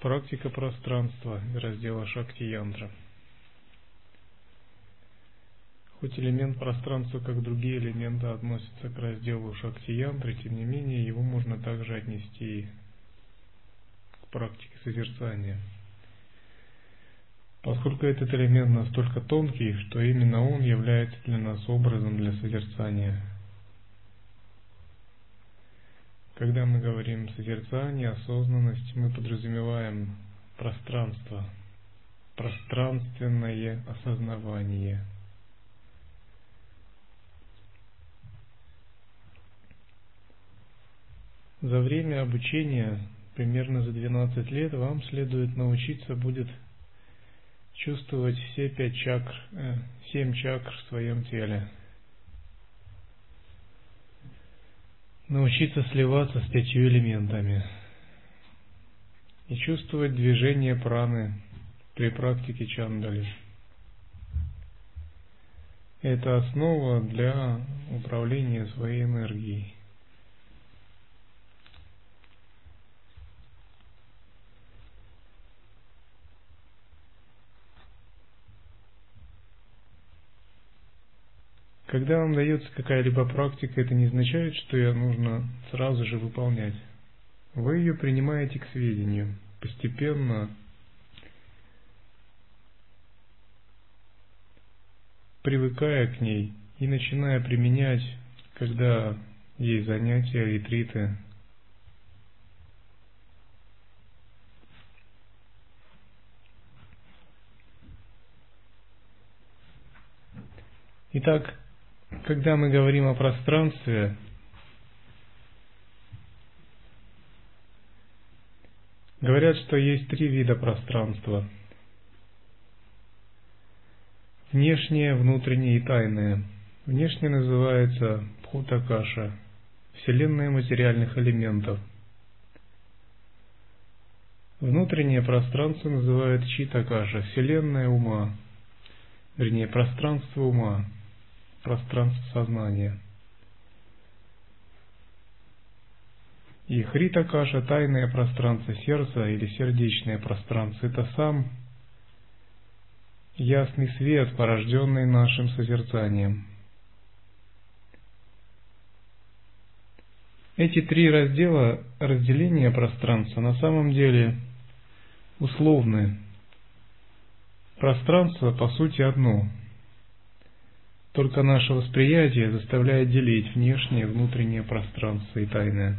Практика пространства раздела Шакти Янтра. Хоть элемент пространства, как другие элементы, относится к разделу Шакти Янтры, тем не менее его можно также отнести к практике созерцания. Поскольку этот элемент настолько тонкий, что именно он является для нас образом для созерцания – когда мы говорим созерцание, осознанность, мы подразумеваем пространство, пространственное осознавание. За время обучения, примерно за 12 лет, вам следует научиться будет чувствовать все пять чакр, э, семь чакр в своем теле – научиться сливаться с пятью элементами и чувствовать движение праны при практике чандали. Это основа для управления своей энергией. Когда вам дается какая-либо практика, это не означает, что ее нужно сразу же выполнять. Вы ее принимаете к сведению, постепенно привыкая к ней и начиная применять, когда есть занятия, ретриты. Итак, когда мы говорим о пространстве, говорят, что есть три вида пространства. Внешнее, внутреннее и тайное. Внешнее называется Пхутакаша, вселенная материальных элементов. Внутреннее пространство называют Читакаша, вселенная ума, вернее, пространство ума пространство сознания. И Хрита Каша, тайное пространство сердца или сердечное пространство, это сам ясный свет, порожденный нашим созерцанием. Эти три раздела разделения пространства на самом деле условны. Пространство по сути одно, только наше восприятие заставляет делить внешнее внутреннее пространство и тайное.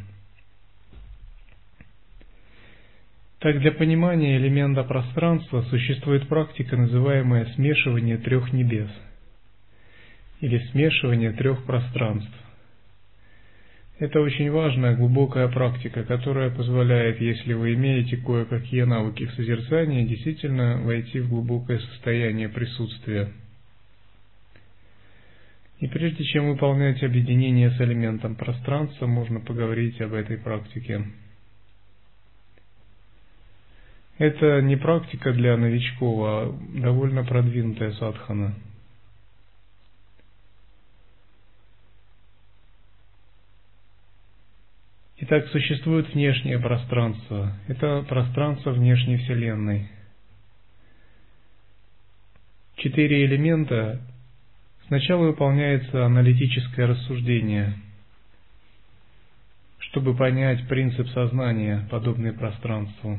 Так, для понимания элемента пространства существует практика, называемая смешивание трех небес или смешивание трех пространств. Это очень важная, глубокая практика, которая позволяет, если вы имеете кое-какие навыки в созерцании, действительно войти в глубокое состояние присутствия – и прежде чем выполнять объединение с элементом пространства, можно поговорить об этой практике. Это не практика для новичков, а довольно продвинутая садхана. Итак, существует внешнее пространство. Это пространство внешней Вселенной. Четыре элемента Сначала выполняется аналитическое рассуждение, чтобы понять принцип сознания, подобный пространству.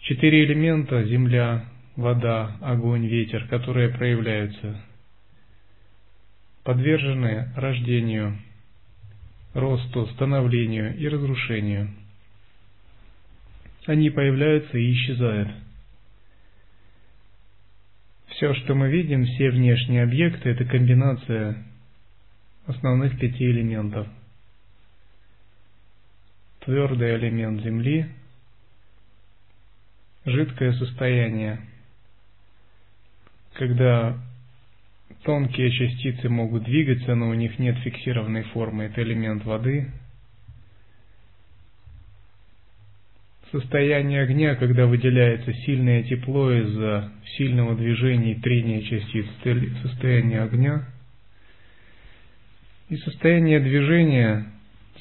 Четыре элемента – земля, вода, огонь, ветер, которые проявляются, подвержены рождению, росту, становлению и разрушению. Они появляются и исчезают – все, что мы видим, все внешние объекты, это комбинация основных пяти элементов. Твердый элемент Земли, жидкое состояние, когда тонкие частицы могут двигаться, но у них нет фиксированной формы, это элемент воды – состояние огня, когда выделяется сильное тепло из-за сильного движения и трения частиц, состояние огня, и состояние движения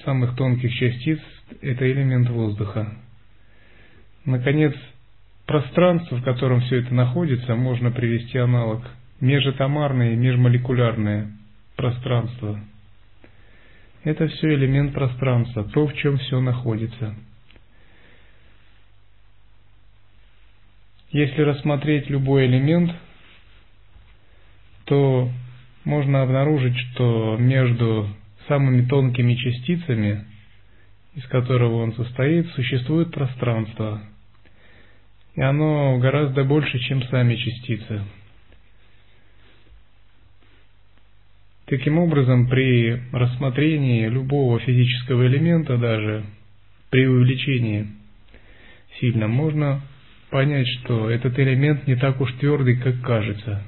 самых тонких частиц – это элемент воздуха. Наконец, пространство, в котором все это находится, можно привести аналог. Межатомарное и межмолекулярное пространство. Это все элемент пространства, то, в чем все находится. Если рассмотреть любой элемент, то можно обнаружить, что между самыми тонкими частицами, из которого он состоит, существует пространство. И оно гораздо больше, чем сами частицы. Таким образом, при рассмотрении любого физического элемента, даже при увеличении сильно, можно понять, что этот элемент не так уж твердый, как кажется.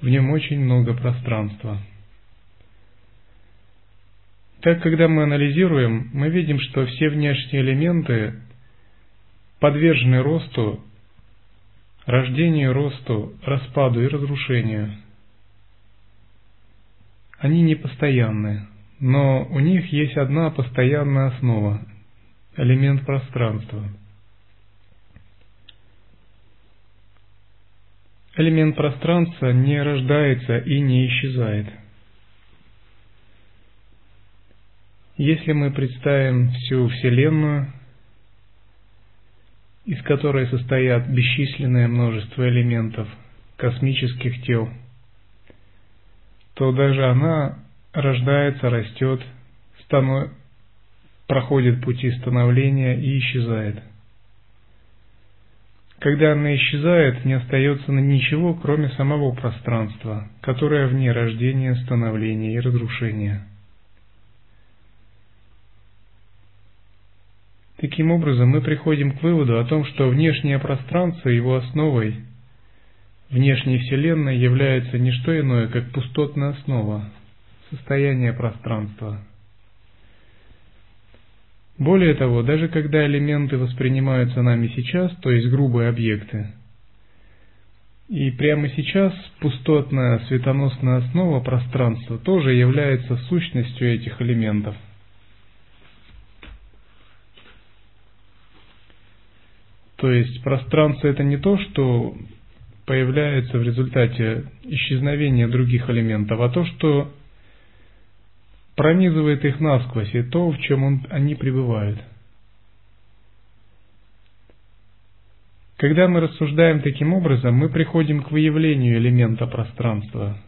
В нем очень много пространства. Так, когда мы анализируем, мы видим, что все внешние элементы подвержены росту, рождению, росту, распаду и разрушению. Они непостоянны, но у них есть одна постоянная основа – элемент пространства. Элемент пространства не рождается и не исчезает – Если мы представим всю Вселенную, из которой состоят бесчисленное множество элементов, космических тел, то даже она рождается, растет, станов... проходит пути становления и исчезает. Когда она исчезает, не остается ничего, кроме самого пространства, которое вне рождения, становления и разрушения – Таким образом, мы приходим к выводу о том, что внешнее пространство, его основой внешней Вселенной является не что иное, как пустотная основа, состояние пространства. Более того, даже когда элементы воспринимаются нами сейчас, то есть грубые объекты, и прямо сейчас пустотная светоносная основа пространства тоже является сущностью этих элементов – То есть пространство это не то, что появляется в результате исчезновения других элементов, а то, что пронизывает их насквозь, и то, в чем он, они пребывают. Когда мы рассуждаем таким образом, мы приходим к выявлению элемента пространства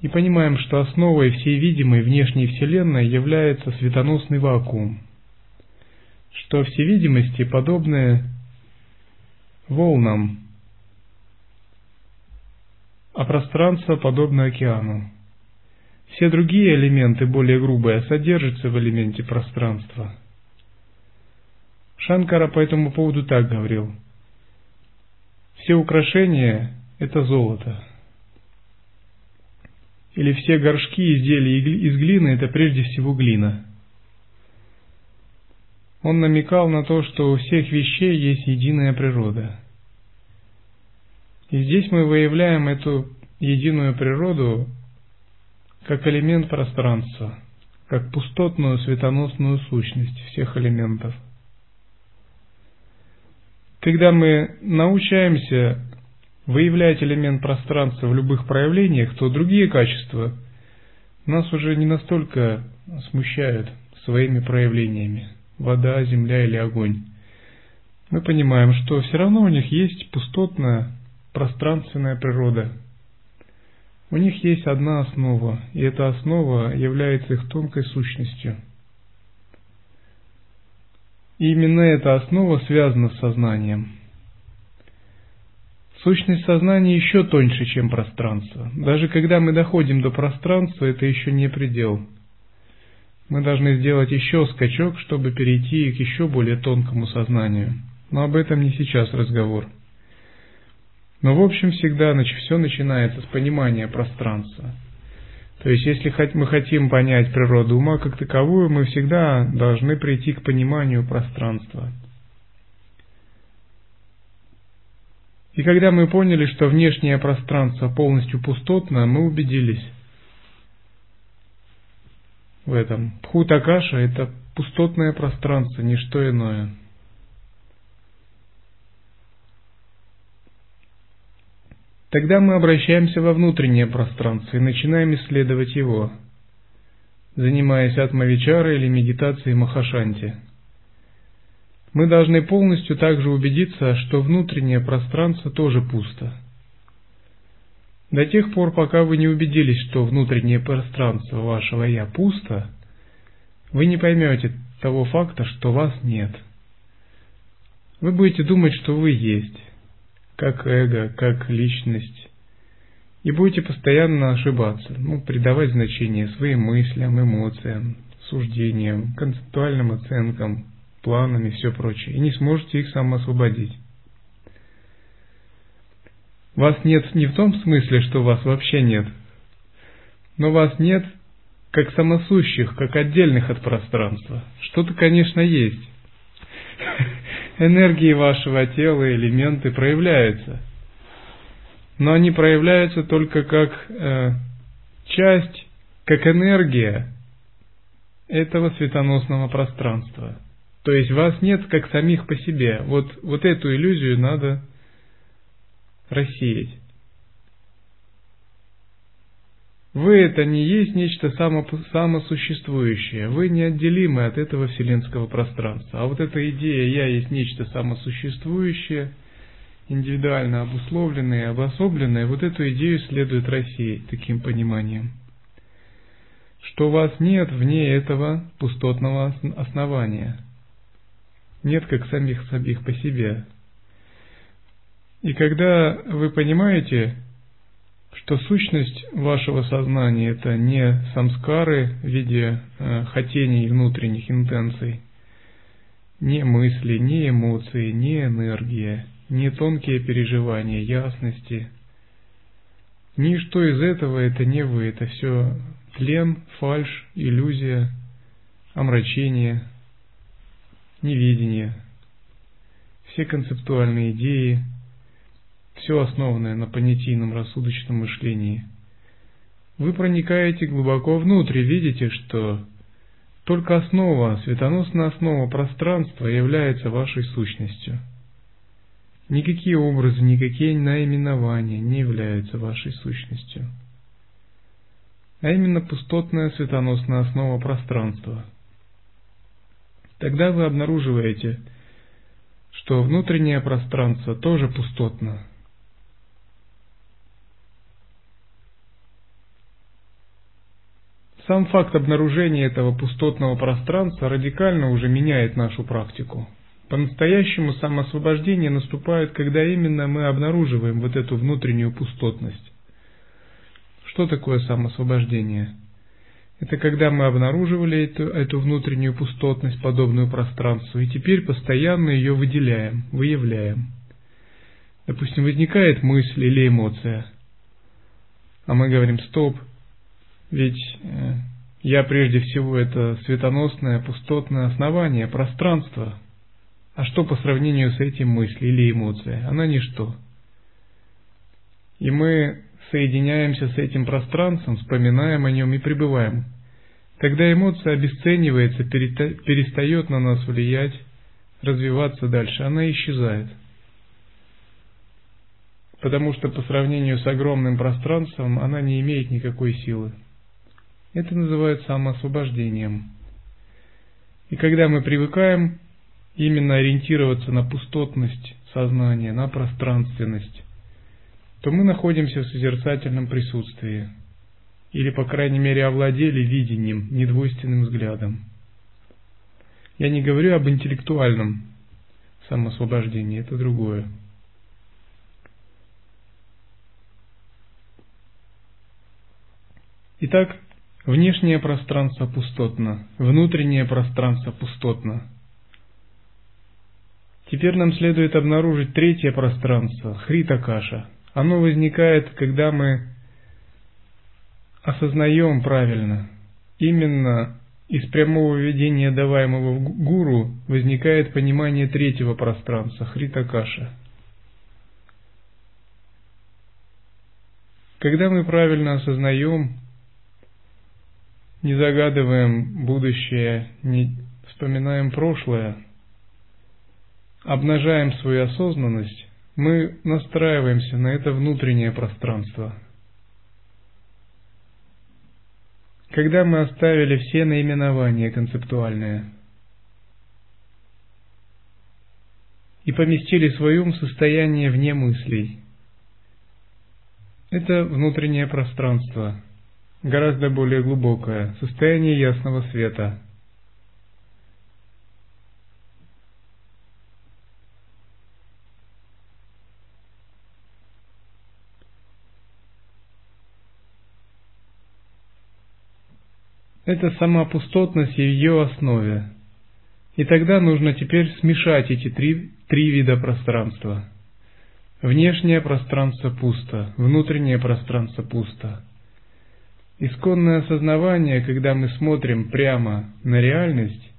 и понимаем, что основой всей видимой внешней Вселенной является светоносный вакуум – что всевидимости подобны волнам, а пространство подобно океану. Все другие элементы, более грубые, содержатся в элементе пространства. Шанкара по этому поводу так говорил. Все украшения – это золото. Или все горшки изделия из глины – это прежде всего глина – он намекал на то, что у всех вещей есть единая природа. И здесь мы выявляем эту единую природу как элемент пространства, как пустотную светоносную сущность всех элементов. Когда мы научаемся выявлять элемент пространства в любых проявлениях, то другие качества нас уже не настолько смущают своими проявлениями вода, земля или огонь, мы понимаем, что все равно у них есть пустотная, пространственная природа. У них есть одна основа, и эта основа является их тонкой сущностью. И именно эта основа связана с сознанием. Сущность сознания еще тоньше, чем пространство. Даже когда мы доходим до пространства, это еще не предел – мы должны сделать еще скачок, чтобы перейти к еще более тонкому сознанию. Но об этом не сейчас разговор. Но в общем всегда все начинается с понимания пространства. То есть если мы хотим понять природу ума как таковую, мы всегда должны прийти к пониманию пространства. И когда мы поняли, что внешнее пространство полностью пустотно, мы убедились, в этом. Пхутакаша – это Пустотное пространство – ничто иное. Тогда мы обращаемся во внутреннее пространство и начинаем исследовать его, занимаясь атмавичарой или медитацией Махашанти. Мы должны полностью также убедиться, что внутреннее пространство тоже пусто. До тех пор, пока вы не убедились, что внутреннее пространство вашего «я» пусто, вы не поймете того факта, что вас нет. Вы будете думать, что вы есть, как эго, как личность, и будете постоянно ошибаться, ну, придавать значение своим мыслям, эмоциям, суждениям, концептуальным оценкам, планам и все прочее, и не сможете их самоосвободить. Вас нет не в том смысле, что вас вообще нет, но вас нет как самосущих, как отдельных от пространства. Что-то, конечно, есть. Энергии вашего тела, элементы проявляются. Но они проявляются только как э, часть, как энергия этого светоносного пространства. То есть вас нет как самих по себе. Вот, вот эту иллюзию надо рассеять. Вы это не есть нечто само, самосуществующее, вы неотделимы от этого вселенского пространства. А вот эта идея «я есть нечто самосуществующее», индивидуально обусловленное и обособленное, вот эту идею следует рассеять таким пониманием, что вас нет вне этого пустотного основания, нет как самих самих по себе. И когда вы понимаете, что сущность вашего сознания это не самскары в виде э, хотений внутренних интенций, не мысли, не эмоции, не энергия, не тонкие переживания, ясности. Ничто из этого это не вы, это все тлен, фальш, иллюзия, омрачение, невидение. Все концептуальные идеи – все основанное на понятийном рассудочном мышлении. Вы проникаете глубоко внутрь и видите, что только основа, светоносная основа пространства является вашей сущностью. Никакие образы, никакие наименования не являются вашей сущностью. А именно пустотная светоносная основа пространства. Тогда вы обнаруживаете, что внутреннее пространство тоже пустотно – Сам факт обнаружения этого пустотного пространства радикально уже меняет нашу практику. По-настоящему самоосвобождение наступает, когда именно мы обнаруживаем вот эту внутреннюю пустотность. Что такое самоосвобождение? Это когда мы обнаруживали эту, эту внутреннюю пустотность, подобную пространству, и теперь постоянно ее выделяем, выявляем. Допустим, возникает мысль или эмоция, а мы говорим «стоп», ведь э, я прежде всего это светоносное, пустотное основание, пространство. А что по сравнению с этим мысль или эмоция? Она ничто. И мы соединяемся с этим пространством, вспоминаем о нем и пребываем. Когда эмоция обесценивается, перестает на нас влиять, развиваться дальше, она исчезает. Потому что по сравнению с огромным пространством она не имеет никакой силы. Это называют самоосвобождением. И когда мы привыкаем именно ориентироваться на пустотность сознания, на пространственность, то мы находимся в созерцательном присутствии, или, по крайней мере, овладели видением, недвойственным взглядом. Я не говорю об интеллектуальном самоосвобождении, это другое. Итак, Внешнее пространство пустотно, внутреннее пространство пустотно. Теперь нам следует обнаружить третье пространство, хритакаша. Оно возникает, когда мы осознаем правильно. Именно из прямого видения, даваемого гуру, возникает понимание третьего пространства, хритакаша. Когда мы правильно осознаем не загадываем будущее, не вспоминаем прошлое, обнажаем свою осознанность, мы настраиваемся на это внутреннее пространство. Когда мы оставили все наименования концептуальные и поместили свое состояние вне мыслей, это внутреннее пространство, гораздо более глубокое, состояние ясного света – это сама пустотность в ее основе. И тогда нужно теперь смешать эти три, три вида пространства. Внешнее пространство пусто, внутреннее пространство пусто. Исконное осознавание, когда мы смотрим прямо на реальность,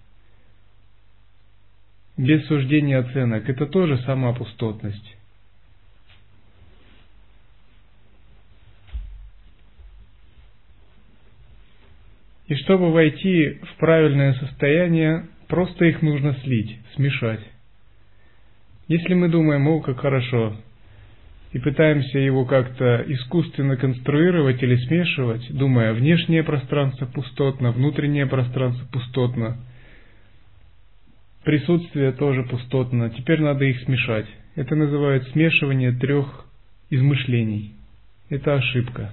без суждения оценок, это тоже сама пустотность. И чтобы войти в правильное состояние, просто их нужно слить, смешать. Если мы думаем, о, как хорошо, и пытаемся его как-то искусственно конструировать или смешивать, думая, внешнее пространство пустотно, внутреннее пространство пустотно, присутствие тоже пустотно, теперь надо их смешать. Это называют смешивание трех измышлений. Это ошибка.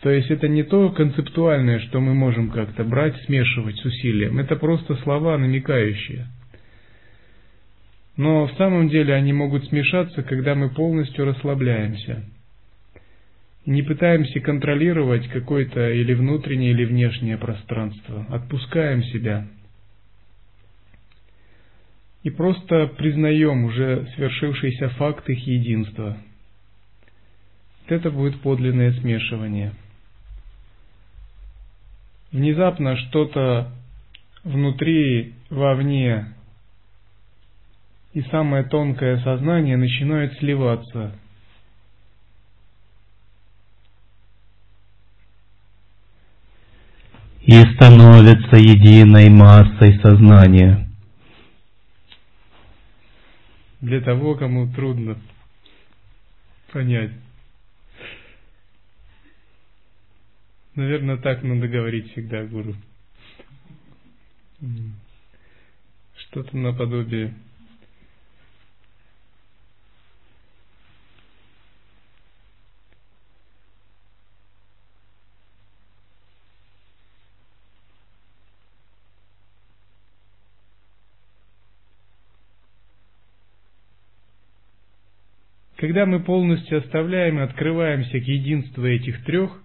То есть это не то концептуальное, что мы можем как-то брать, смешивать с усилием. Это просто слова намекающие. Но в самом деле они могут смешаться, когда мы полностью расслабляемся. Не пытаемся контролировать какое-то или внутреннее, или внешнее пространство. Отпускаем себя. И просто признаем уже свершившийся факт их единства. Это будет подлинное смешивание – внезапно что-то внутри, вовне и самое тонкое сознание начинает сливаться. И становится единой массой сознания. Для того, кому трудно понять. Наверное, так надо говорить всегда, гуру. Что-то наподобие. Когда мы полностью оставляем и открываемся к единству этих трех,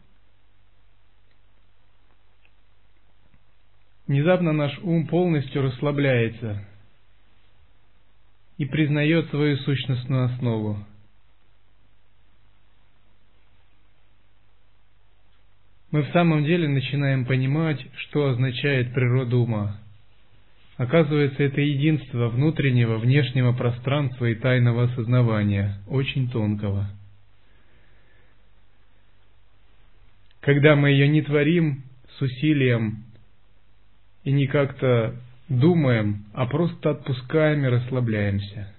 Внезапно наш ум полностью расслабляется и признает свою сущностную основу. Мы в самом деле начинаем понимать, что означает природа ума. Оказывается, это единство внутреннего, внешнего пространства и тайного осознавания, очень тонкого. Когда мы ее не творим с усилием и не как-то думаем, а просто отпускаем и расслабляемся –